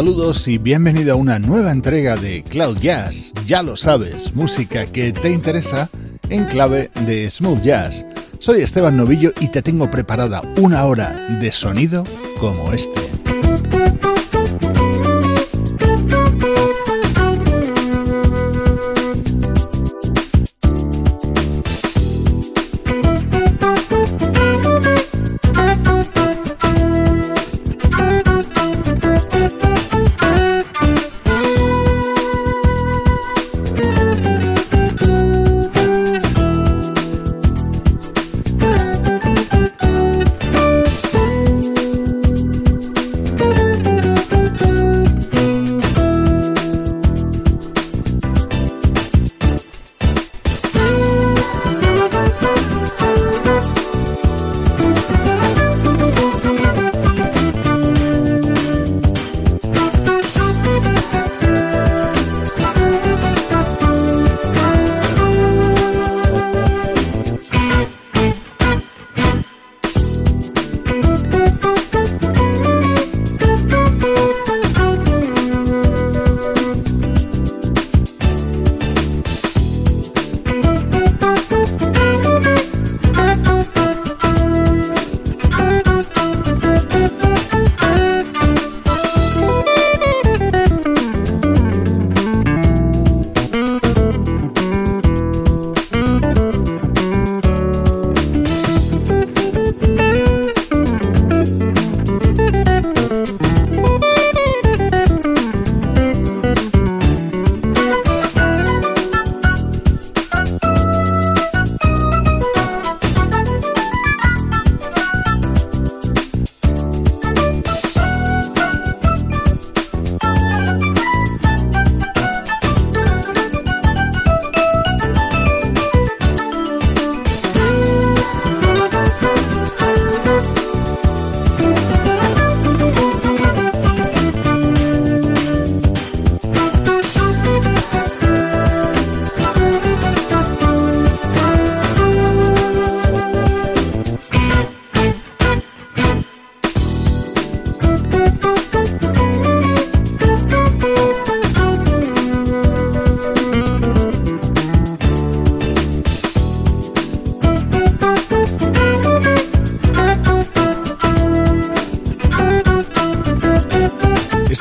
Saludos y bienvenido a una nueva entrega de Cloud Jazz. Ya lo sabes, música que te interesa en clave de smooth jazz. Soy Esteban Novillo y te tengo preparada una hora de sonido como este.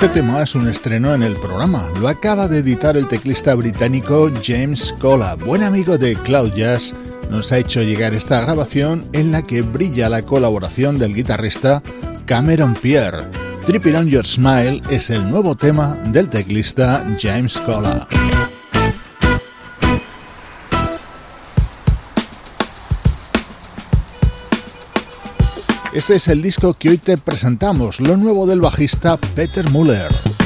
Es un estreno en el programa. Lo acaba de editar el teclista británico James Cola, buen amigo de Cloud Jazz. Nos ha hecho llegar esta grabación en la que brilla la colaboración del guitarrista Cameron Pierre. Tripping on Your Smile es el nuevo tema del teclista James Cola. Este es el disco que hoy te presentamos, lo nuevo del bajista Peter Muller.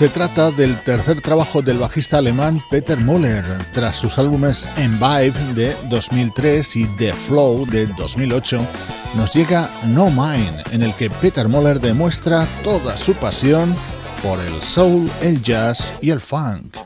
Se trata del tercer trabajo del bajista alemán Peter Müller, tras sus álbumes Envive de 2003 y The Flow de 2008. Nos llega No Mine, en el que Peter Müller demuestra toda su pasión por el soul, el jazz y el funk.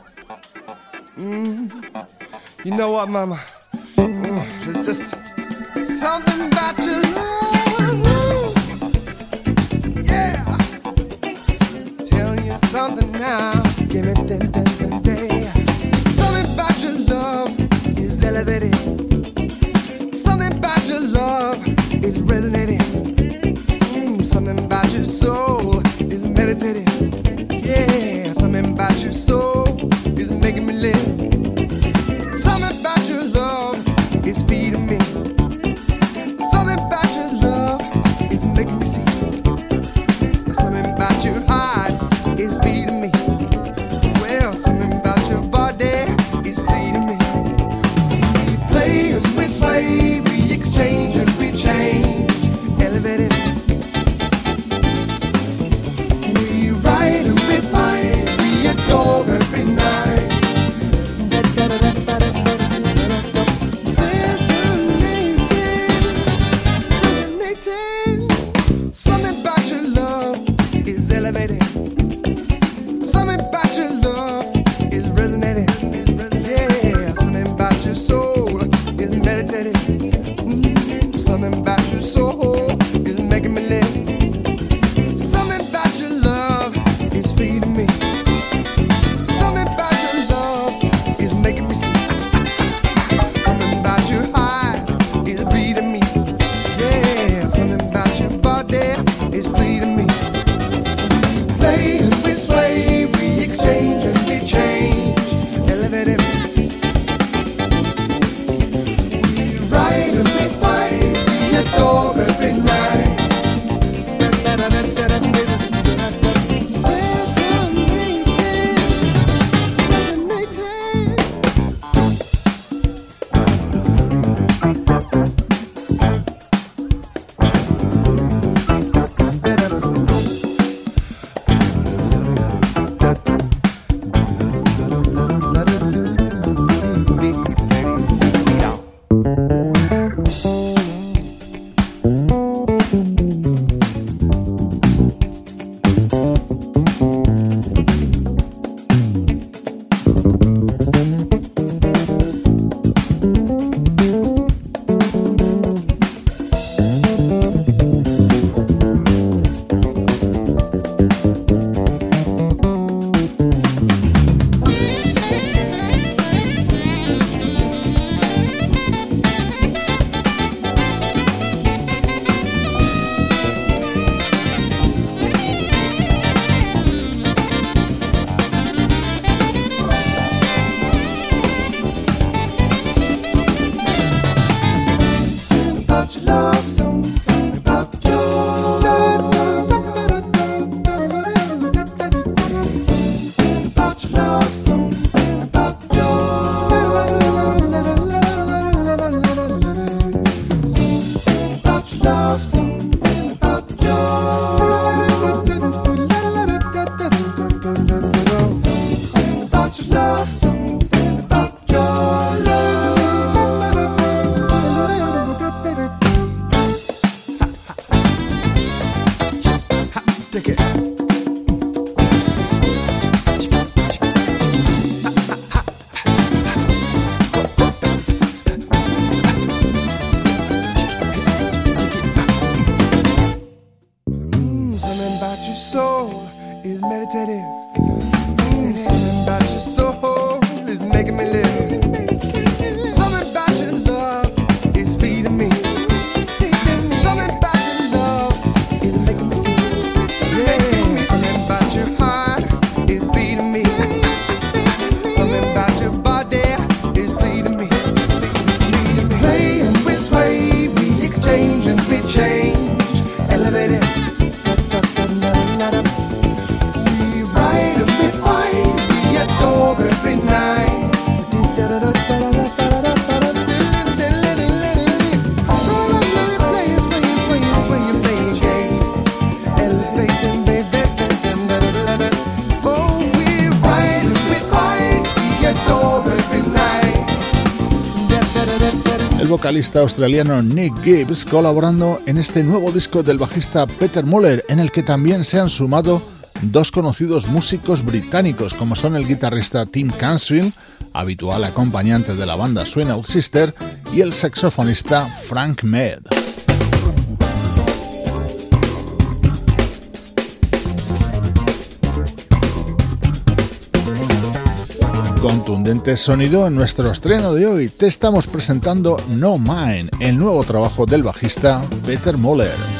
Vocalista australiano Nick Gibbs colaborando en este nuevo disco del bajista Peter Muller, en el que también se han sumado dos conocidos músicos británicos, como son el guitarrista Tim Cansfield, habitual acompañante de la banda Swing Out Sister, y el saxofonista Frank Med. Contundente sonido en nuestro estreno de hoy. Te estamos presentando No Mine, el nuevo trabajo del bajista Peter Moller.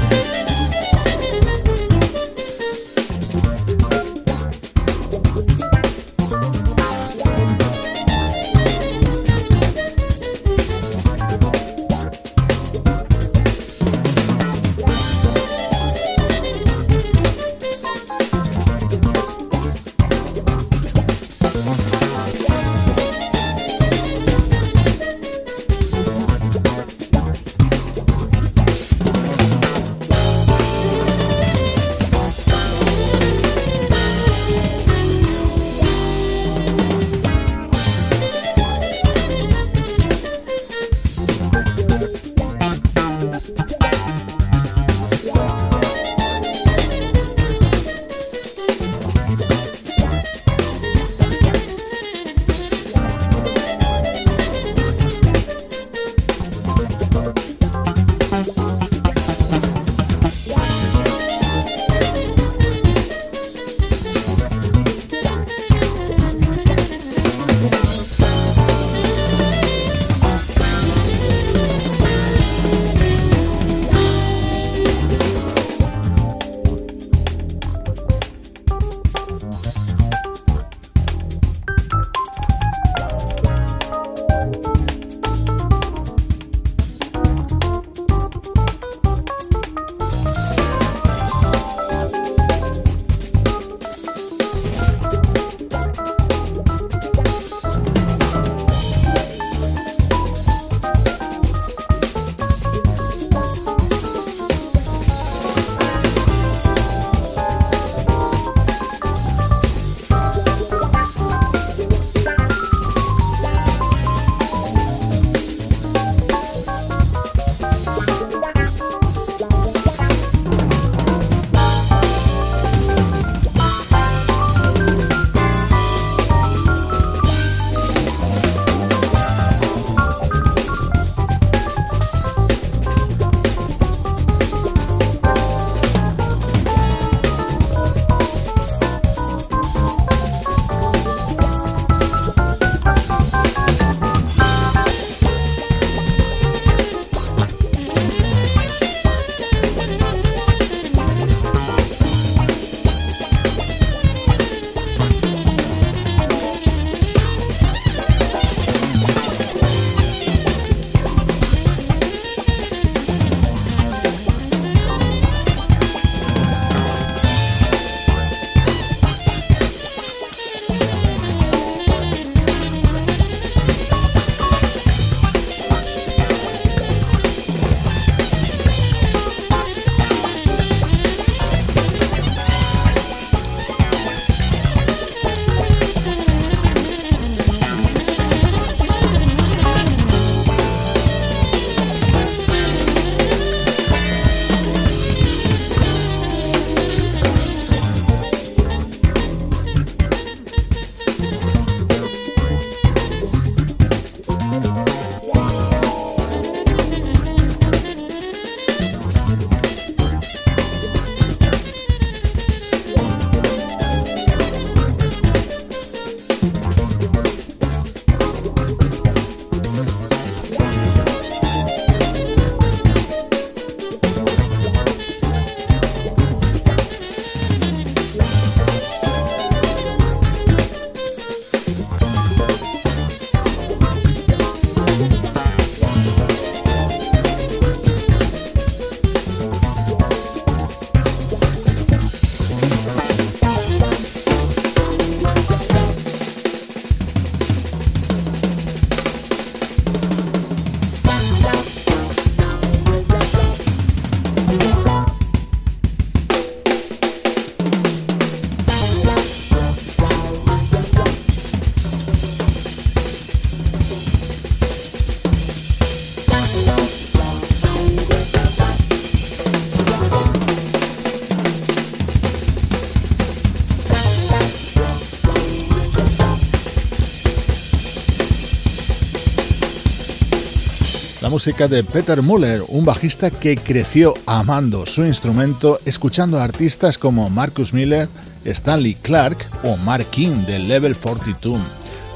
Música de Peter Muller, un bajista que creció amando su instrumento, escuchando a artistas como Marcus Miller, Stanley Clark o Mark King de Level 42.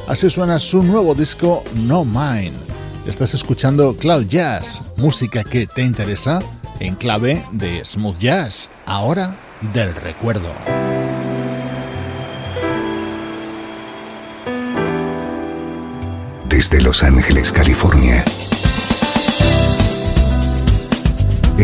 Así suena su nuevo disco No Mine. Estás escuchando Cloud Jazz, música que te interesa en clave de smooth jazz, ahora del recuerdo. Desde Los Ángeles, California.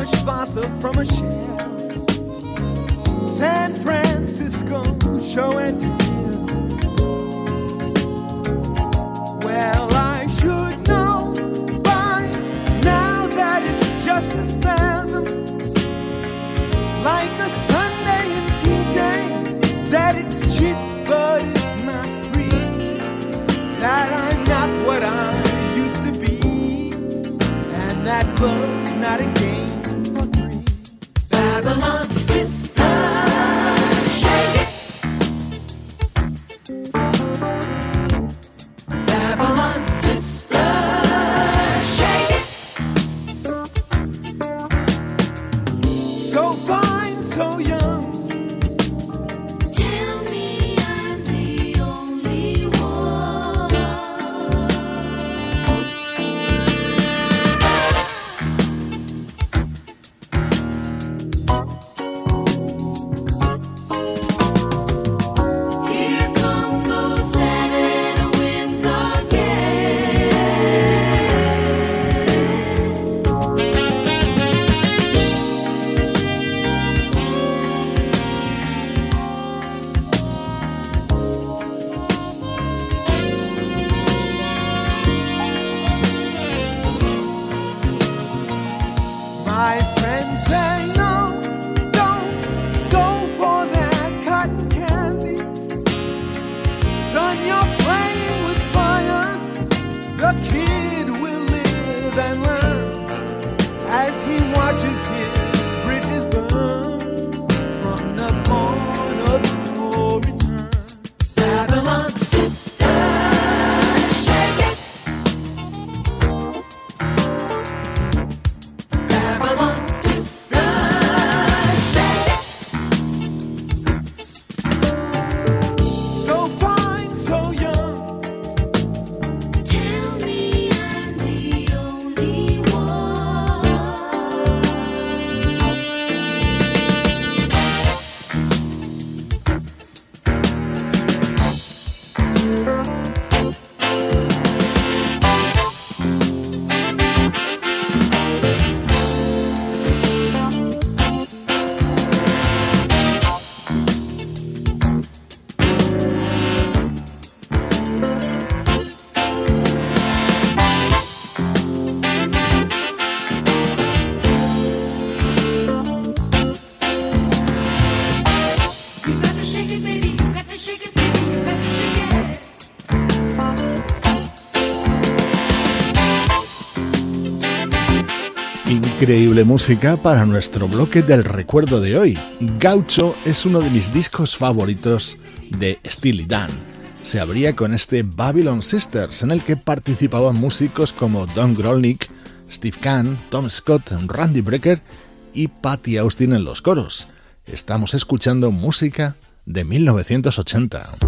a sponsor from a shell. San Francisco show and tell. Well, I should know by now that it's just a spasm, like a Sunday in TJ. That it's cheap, but it's not free. That I'm not what I used to be, and that love. Babylon, sis. Increíble música para nuestro bloque del recuerdo de hoy. Gaucho es uno de mis discos favoritos de Steely Dan. Se abría con este Babylon Sisters, en el que participaban músicos como Don Grolnick, Steve Kahn, Tom Scott, Randy Brecker y Patty Austin en los coros. Estamos escuchando música de 1980.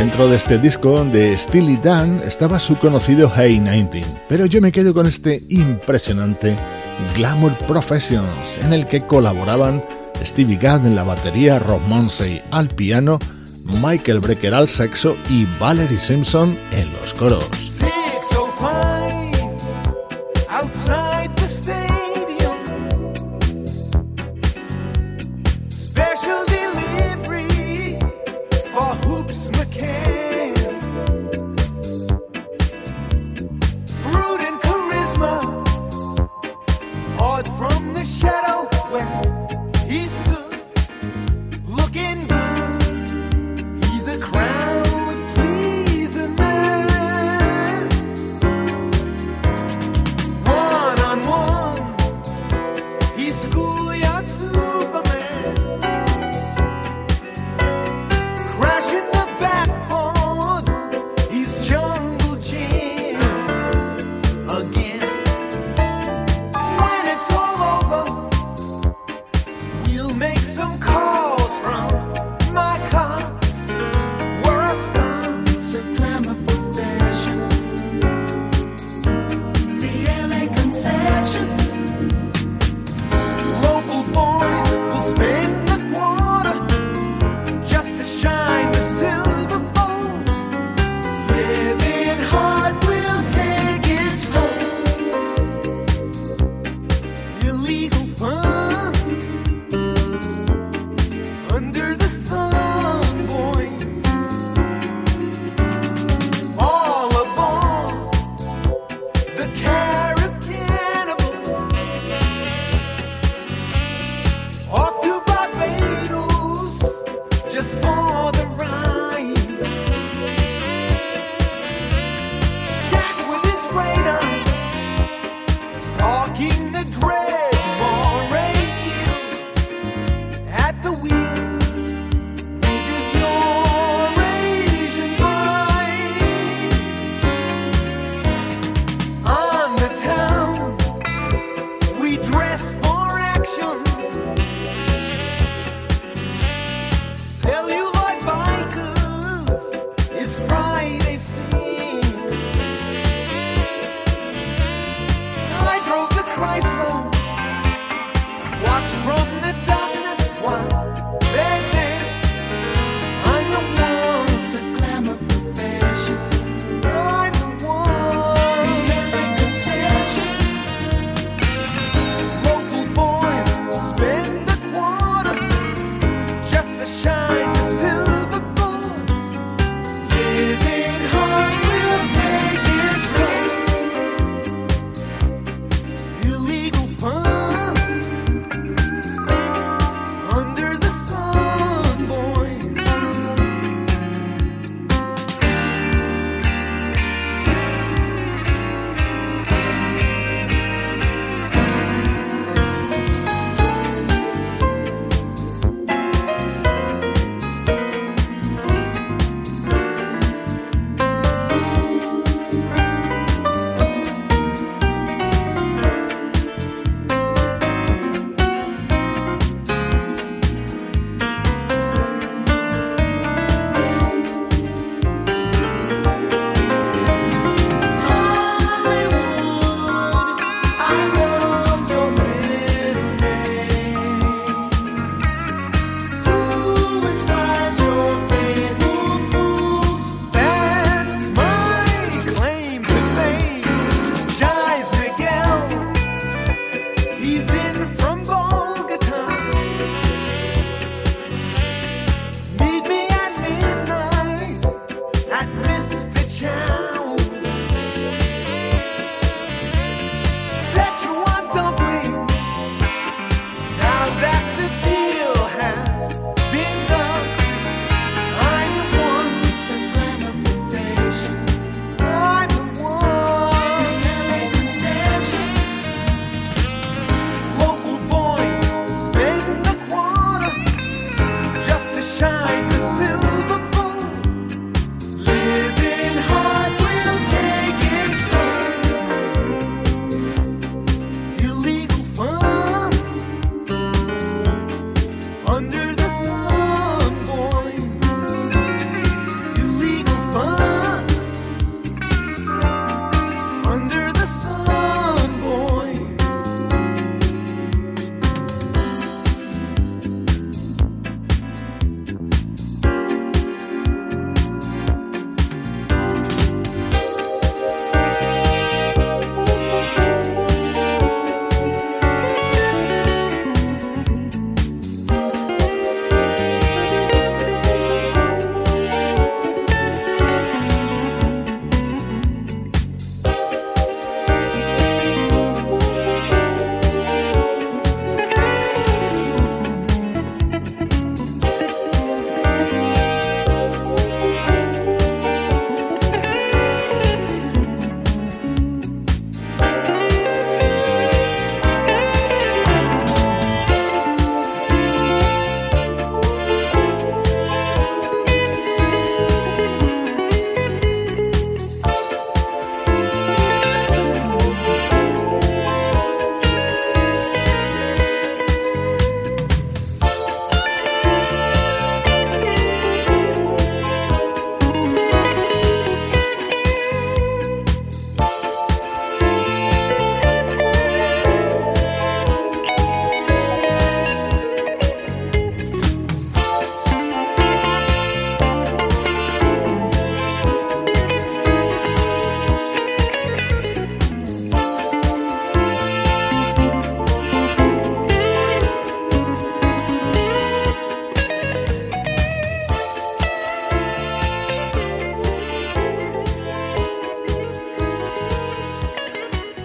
Dentro de este disco de Steely Dan estaba su conocido Hey 19, pero yo me quedo con este impresionante Glamour Professions, en el que colaboraban Stevie Gadd en la batería, Rob Monsey al piano, Michael Brecker al saxo y Valerie Simpson en los coros.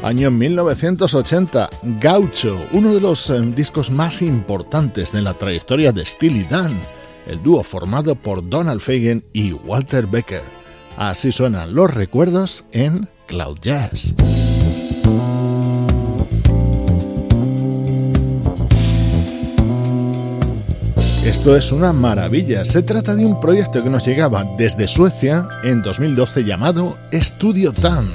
Año 1980, Gaucho, uno de los eh, discos más importantes de la trayectoria de Steely Dan, el dúo formado por Donald Fagen y Walter Becker. Así suenan los recuerdos en Cloud Jazz. Esto es una maravilla. Se trata de un proyecto que nos llegaba desde Suecia en 2012 llamado Studio Tan.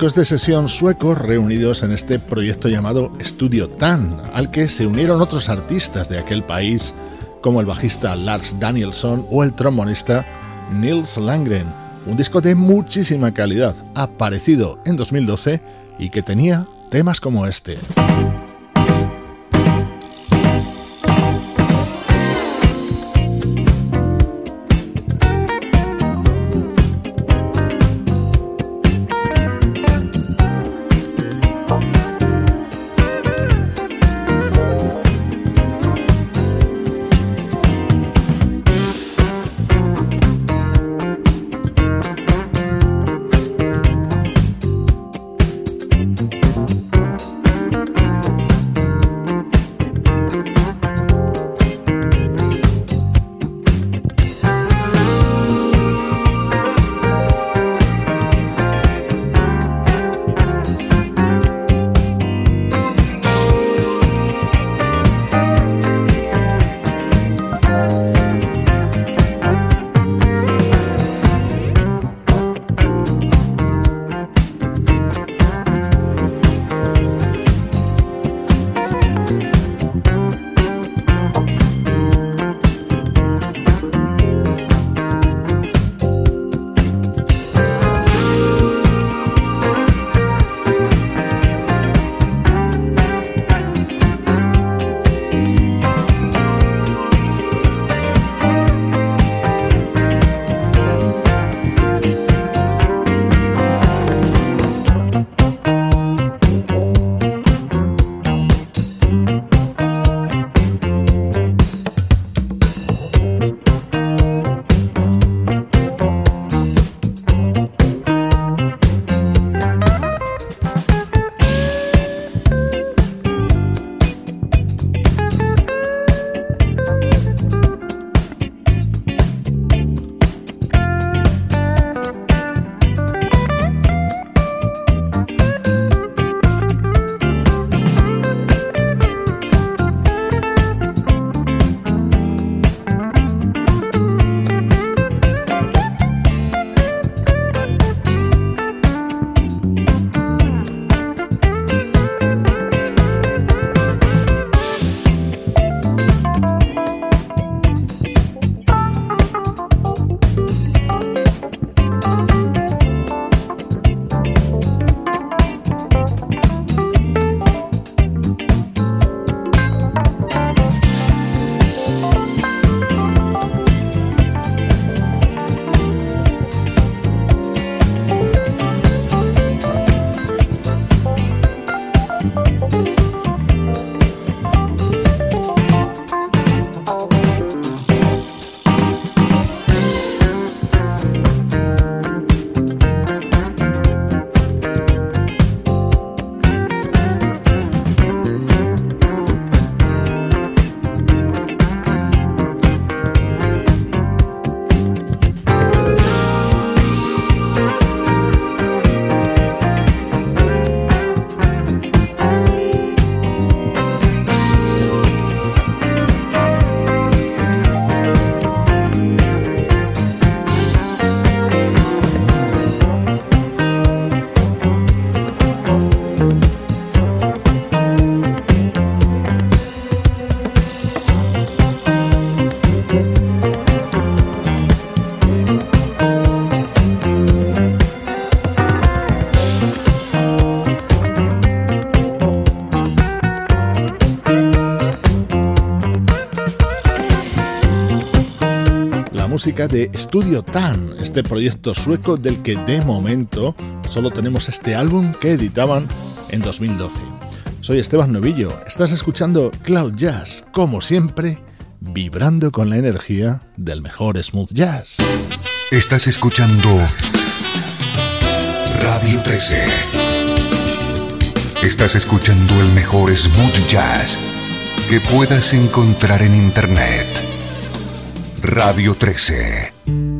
Músicos de sesión suecos reunidos en este proyecto llamado Studio Tan, al que se unieron otros artistas de aquel país como el bajista Lars Danielsson o el trombonista Nils Langren. Un disco de muchísima calidad, aparecido en 2012 y que tenía temas como este. Música de Studio Tan, este proyecto sueco del que de momento solo tenemos este álbum que editaban en 2012. Soy Esteban Novillo, estás escuchando Cloud Jazz, como siempre, vibrando con la energía del mejor smooth jazz. Estás escuchando Radio 13. Estás escuchando el mejor smooth jazz que puedas encontrar en Internet. Radio 13.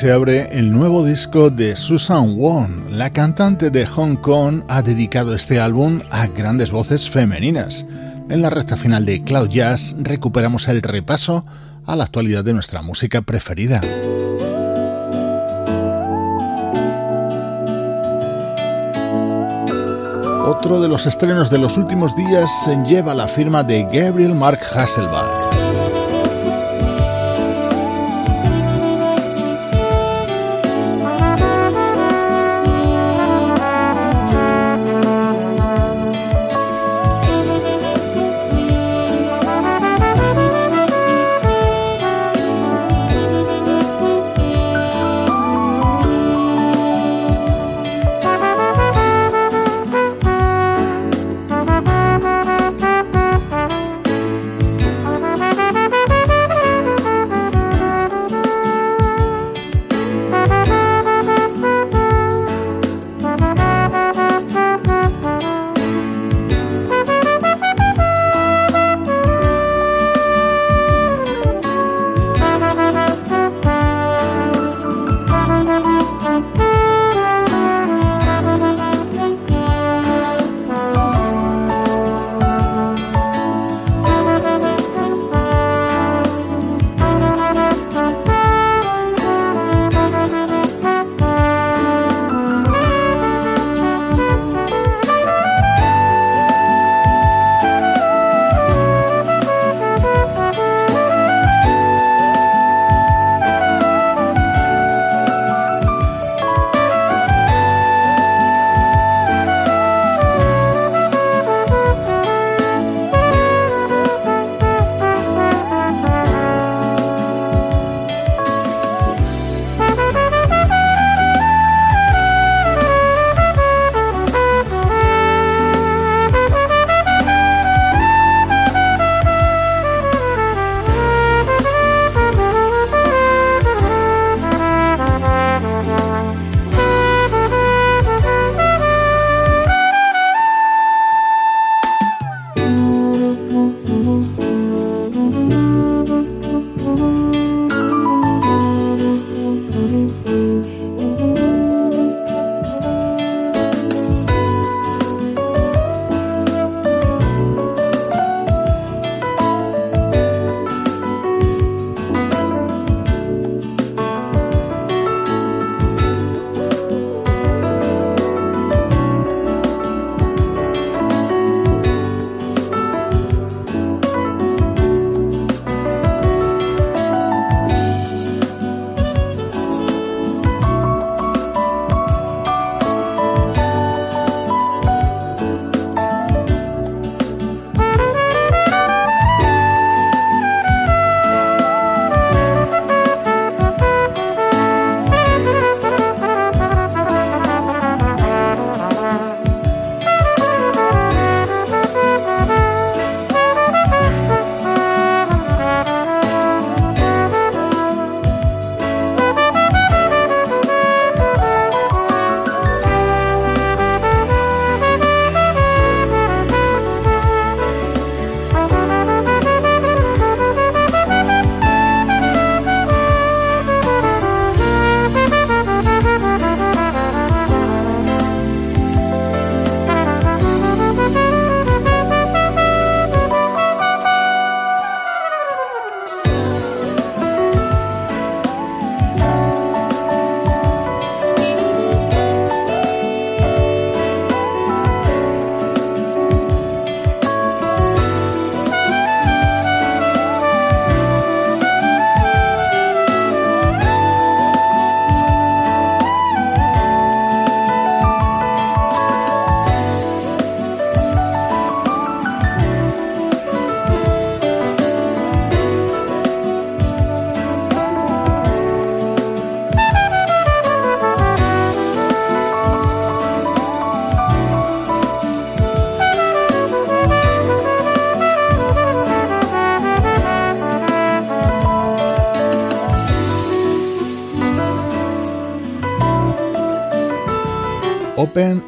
Se abre el nuevo disco de Susan Wong. La cantante de Hong Kong ha dedicado este álbum a grandes voces femeninas. En la recta final de Cloud Jazz recuperamos el repaso a la actualidad de nuestra música preferida. Otro de los estrenos de los últimos días se lleva la firma de Gabriel Mark Hasselbach.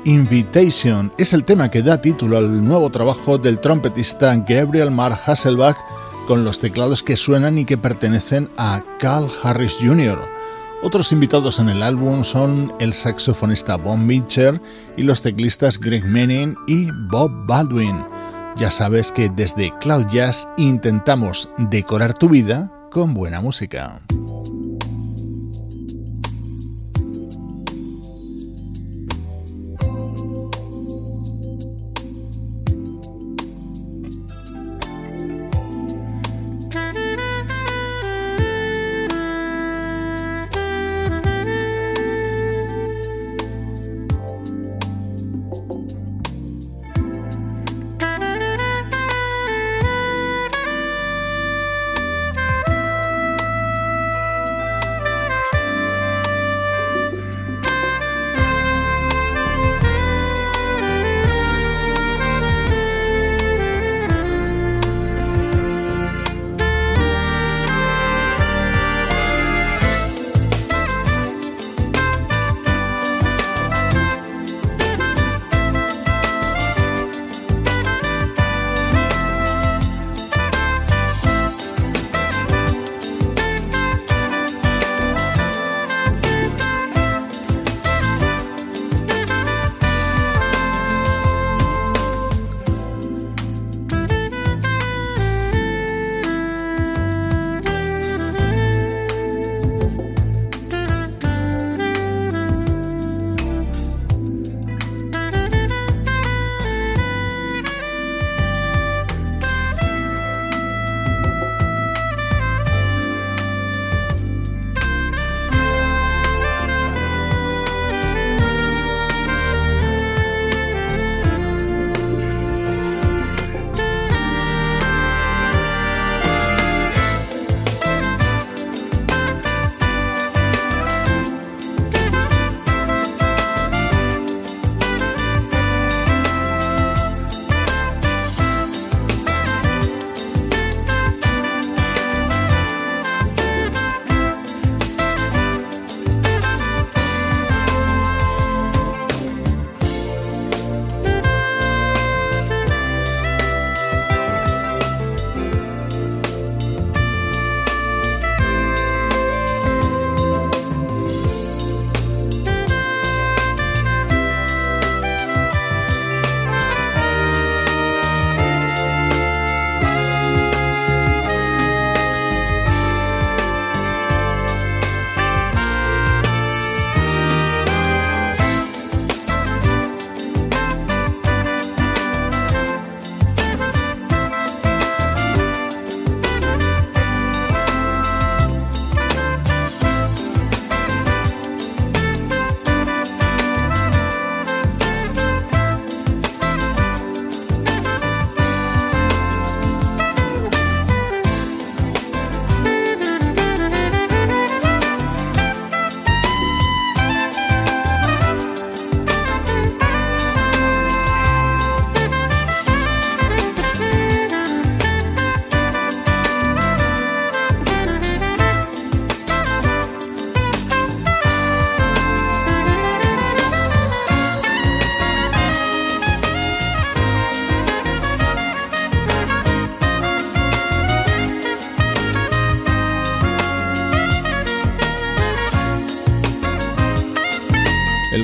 Invitation. Es el tema que da título al nuevo trabajo del trompetista Gabriel Mark Hasselbach con los teclados que suenan y que pertenecen a Carl Harris Jr. Otros invitados en el álbum son el saxofonista Bob Mitcher y los teclistas Greg Manning y Bob Baldwin. Ya sabes que desde Cloud Jazz intentamos decorar tu vida con buena música.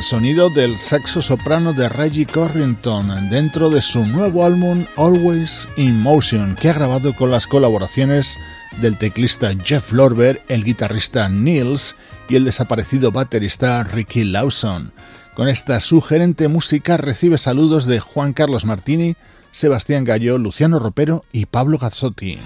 Sonido del saxo soprano de Reggie Corrington dentro de su nuevo álbum Always in Motion, que ha grabado con las colaboraciones del teclista Jeff Lorber, el guitarrista Nils y el desaparecido baterista Ricky Lawson. Con esta sugerente música recibe saludos de Juan Carlos Martini, Sebastián Gallo, Luciano Ropero y Pablo Gazzotti.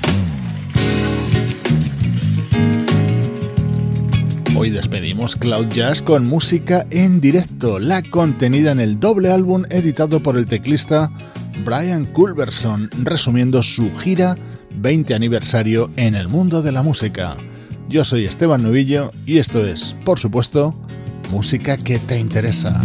Hoy despedimos Cloud Jazz con música en directo, la contenida en el doble álbum editado por el teclista Brian Culberson, resumiendo su gira 20 aniversario en el mundo de la música. Yo soy Esteban Novillo y esto es, por supuesto, música que te interesa.